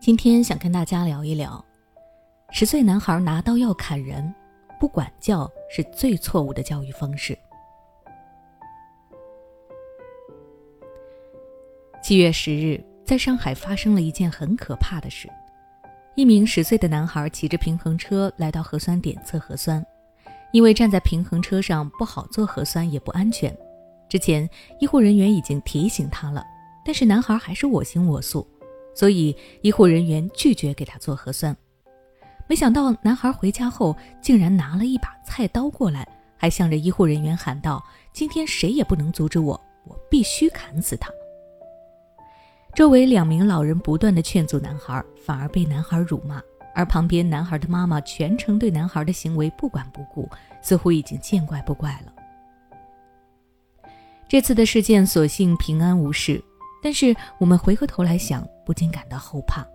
今天想跟大家聊一聊，十岁男孩拿刀要砍人，不管教是最错误的教育方式。七月十日，在上海发生了一件很可怕的事：一名十岁的男孩骑着平衡车来到核酸点测核酸，因为站在平衡车上不好做核酸，也不安全。之前医护人员已经提醒他了，但是男孩还是我行我素，所以医护人员拒绝给他做核酸。没想到男孩回家后竟然拿了一把菜刀过来，还向着医护人员喊道：“今天谁也不能阻止我，我必须砍死他。”周围两名老人不断的劝阻男孩，反而被男孩辱骂，而旁边男孩的妈妈全程对男孩的行为不管不顾，似乎已经见怪不怪了。这次的事件所幸平安无事，但是我们回过头来想，不禁感到后怕。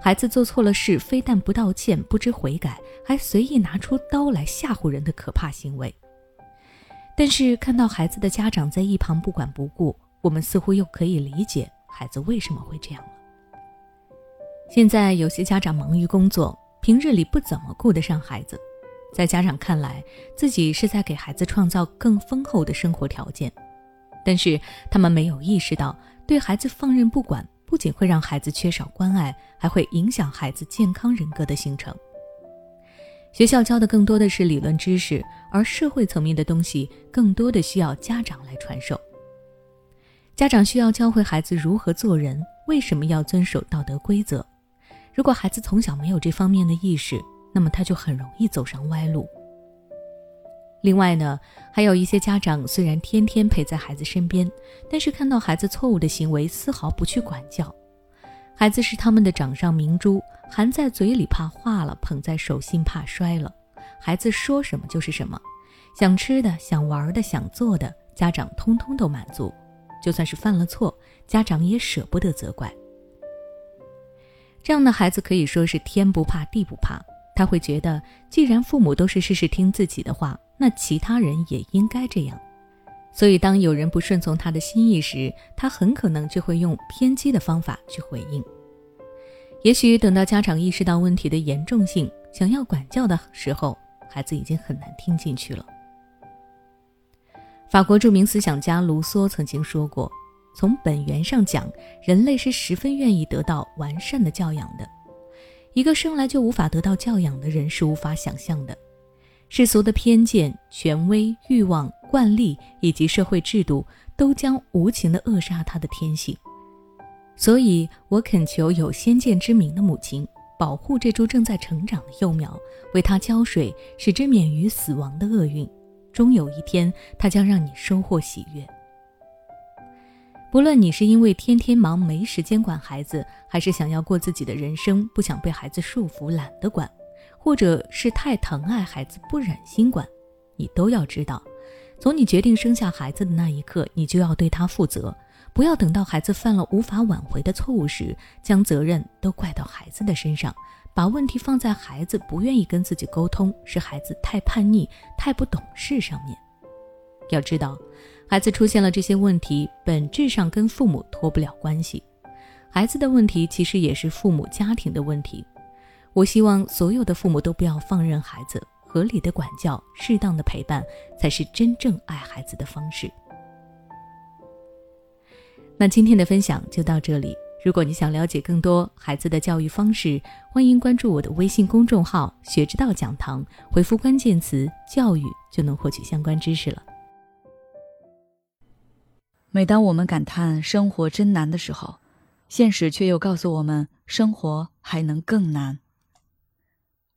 孩子做错了事，非但不道歉、不知悔改，还随意拿出刀来吓唬人的可怕行为。但是看到孩子的家长在一旁不管不顾，我们似乎又可以理解孩子为什么会这样了。现在有些家长忙于工作，平日里不怎么顾得上孩子，在家长看来，自己是在给孩子创造更丰厚的生活条件。但是他们没有意识到，对孩子放任不管，不仅会让孩子缺少关爱，还会影响孩子健康人格的形成。学校教的更多的是理论知识，而社会层面的东西更多的需要家长来传授。家长需要教会孩子如何做人，为什么要遵守道德规则。如果孩子从小没有这方面的意识，那么他就很容易走上歪路。另外呢，还有一些家长虽然天天陪在孩子身边，但是看到孩子错误的行为，丝毫不去管教。孩子是他们的掌上明珠，含在嘴里怕化了，捧在手心怕摔了。孩子说什么就是什么，想吃的、想玩的、想做的，家长通通都满足。就算是犯了错，家长也舍不得责怪。这样的孩子可以说是天不怕地不怕，他会觉得，既然父母都是事事听自己的话。那其他人也应该这样，所以当有人不顺从他的心意时，他很可能就会用偏激的方法去回应。也许等到家长意识到问题的严重性，想要管教的时候，孩子已经很难听进去了。法国著名思想家卢梭曾经说过：“从本源上讲，人类是十分愿意得到完善的教养的。一个生来就无法得到教养的人，是无法想象的。”世俗的偏见、权威、欲望、惯例以及社会制度，都将无情地扼杀他的天性。所以，我恳求有先见之明的母亲，保护这株正在成长的幼苗，为它浇水，使之免于死亡的厄运。终有一天，它将让你收获喜悦。不论你是因为天天忙没时间管孩子，还是想要过自己的人生，不想被孩子束缚，懒得管。或者是太疼爱孩子不忍心管，你都要知道，从你决定生下孩子的那一刻，你就要对他负责，不要等到孩子犯了无法挽回的错误时，将责任都怪到孩子的身上，把问题放在孩子不愿意跟自己沟通，是孩子太叛逆、太不懂事上面。要知道，孩子出现了这些问题，本质上跟父母脱不了关系，孩子的问题其实也是父母家庭的问题。我希望所有的父母都不要放任孩子，合理的管教、适当的陪伴，才是真正爱孩子的方式。那今天的分享就到这里。如果你想了解更多孩子的教育方式，欢迎关注我的微信公众号“学之道讲堂”，回复关键词“教育”就能获取相关知识了。每当我们感叹生活真难的时候，现实却又告诉我们，生活还能更难。